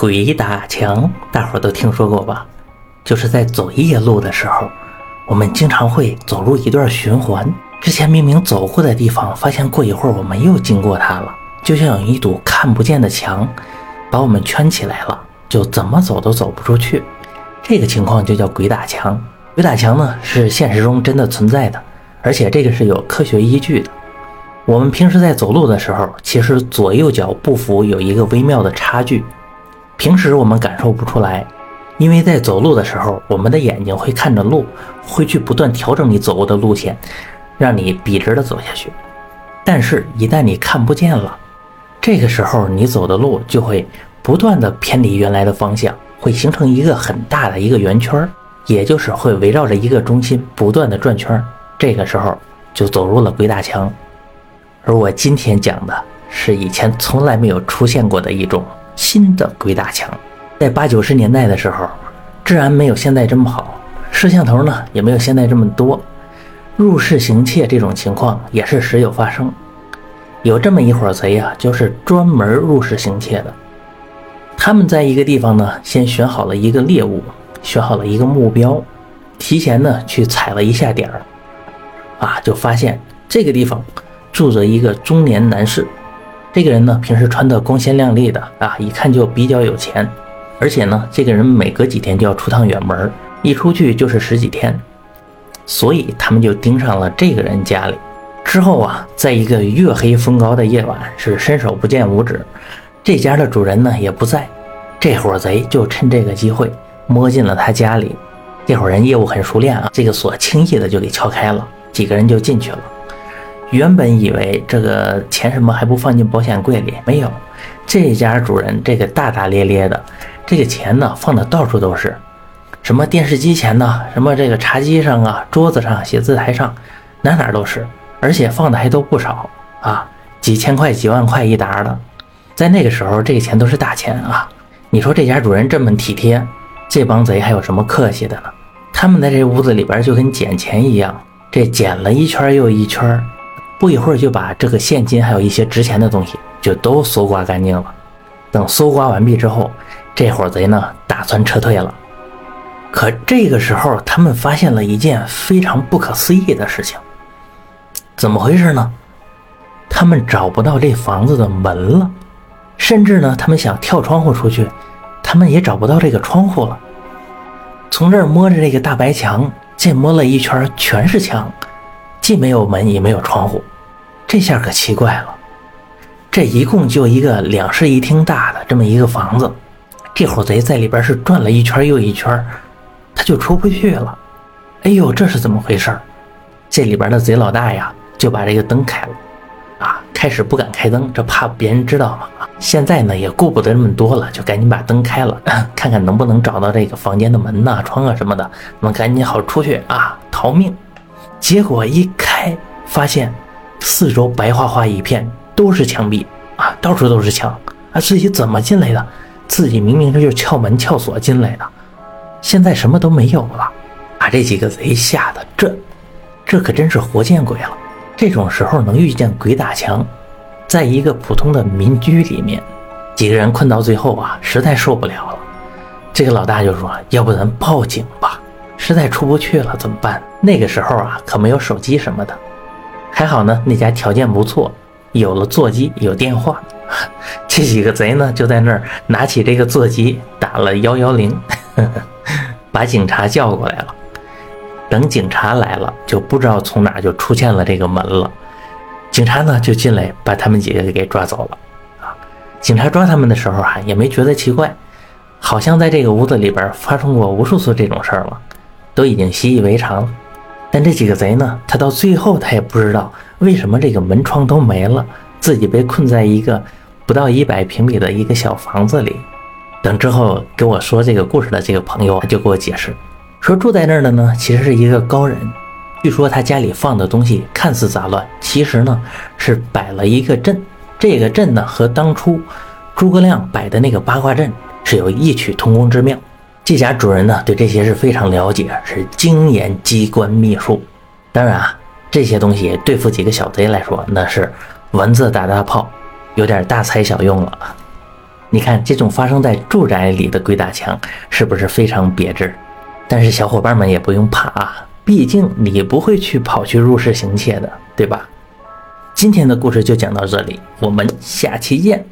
鬼打墙，大伙儿都听说过吧？就是在走夜路的时候，我们经常会走入一段循环。之前明明走过的地方，发现过一会儿我们又经过它了，就像有一堵看不见的墙，把我们圈起来了，就怎么走都走不出去。这个情况就叫鬼打墙。鬼打墙呢，是现实中真的存在的，而且这个是有科学依据的。我们平时在走路的时候，其实左右脚步幅有一个微妙的差距。平时我们感受不出来，因为在走路的时候，我们的眼睛会看着路，会去不断调整你走过的路线，让你笔直的走下去。但是，一旦你看不见了，这个时候你走的路就会不断的偏离原来的方向，会形成一个很大的一个圆圈，也就是会围绕着一个中心不断的转圈。这个时候就走入了鬼打墙。而我今天讲的是以前从来没有出现过的一种。新的鬼打墙，在八九十年代的时候，治安没有现在这么好，摄像头呢也没有现在这么多，入室行窃这种情况也是时有发生。有这么一伙贼啊，就是专门入室行窃的。他们在一个地方呢，先选好了一个猎物，选好了一个目标，提前呢去踩了一下点儿，啊，就发现这个地方住着一个中年男士。这个人呢，平时穿的光鲜亮丽的啊，一看就比较有钱。而且呢，这个人每隔几天就要出趟远门，一出去就是十几天。所以他们就盯上了这个人家里。之后啊，在一个月黑风高的夜晚，是伸手不见五指，这家的主人呢也不在，这伙贼就趁这个机会摸进了他家里。这伙人业务很熟练啊，这个锁轻易的就给敲开了，几个人就进去了。原本以为这个钱什么还不放进保险柜里，没有。这家主人这个大大咧咧的，这个钱呢放的到处都是，什么电视机前呢，什么这个茶几上啊，桌子上，写字台上，哪哪都是，而且放的还都不少啊，几千块、几万块一沓的。在那个时候，这个钱都是大钱啊。你说这家主人这么体贴，这帮贼还有什么客气的呢？他们在这屋子里边就跟捡钱一样，这捡了一圈又一圈。不一会儿就把这个现金还有一些值钱的东西就都搜刮干净了。等搜刮完毕之后，这伙贼呢打算撤退了。可这个时候，他们发现了一件非常不可思议的事情。怎么回事呢？他们找不到这房子的门了，甚至呢，他们想跳窗户出去，他们也找不到这个窗户了。从这儿摸着这个大白墙，这摸了一圈全是墙。既没有门也没有窗户，这下可奇怪了。这一共就一个两室一厅大的这么一个房子，这伙贼在里边是转了一圈又一圈，他就出不去了。哎呦，这是怎么回事？这里边的贼老大呀，就把这个灯开了。啊，开始不敢开灯，这怕别人知道嘛。现在呢也顾不得那么多了，就赶紧把灯开了，看看能不能找到这个房间的门呐、窗啊什么的，我们赶紧好出去啊，逃命。结果一开，发现四周白花花一片，都是墙壁啊，到处都是墙啊！自己怎么进来的？自己明明这就撬门撬锁进来的，现在什么都没有了，把这几个贼吓得这，这可真是活见鬼了！这种时候能遇见鬼打墙，在一个普通的民居里面，几个人困到最后啊，实在受不了了，这个老大就说：“要不咱报警吧。”实在出不去了怎么办？那个时候啊，可没有手机什么的，还好呢，那家条件不错，有了座机，有电话。这几个贼呢，就在那儿拿起这个座机打了幺幺零，把警察叫过来了。等警察来了，就不知道从哪就出现了这个门了。警察呢就进来把他们几个给抓走了。啊，警察抓他们的时候啊，也没觉得奇怪，好像在这个屋子里边发生过无数次这种事儿了。都已经习以为常了，但这几个贼呢？他到最后他也不知道为什么这个门窗都没了，自己被困在一个不到一百平米的一个小房子里。等之后跟我说这个故事的这个朋友他就给我解释，说住在那儿的呢，其实是一个高人。据说他家里放的东西看似杂乱，其实呢是摆了一个阵。这个阵呢和当初诸葛亮摆的那个八卦阵是有异曲同工之妙。这家主人呢，对这些是非常了解，是精研机关秘术。当然啊，这些东西对付几个小贼来说，那是蚊子打大炮，有点大材小用了。你看，这种发生在住宅里的鬼打墙，是不是非常别致？但是小伙伴们也不用怕啊，毕竟你不会去跑去入室行窃的，对吧？今天的故事就讲到这里，我们下期见。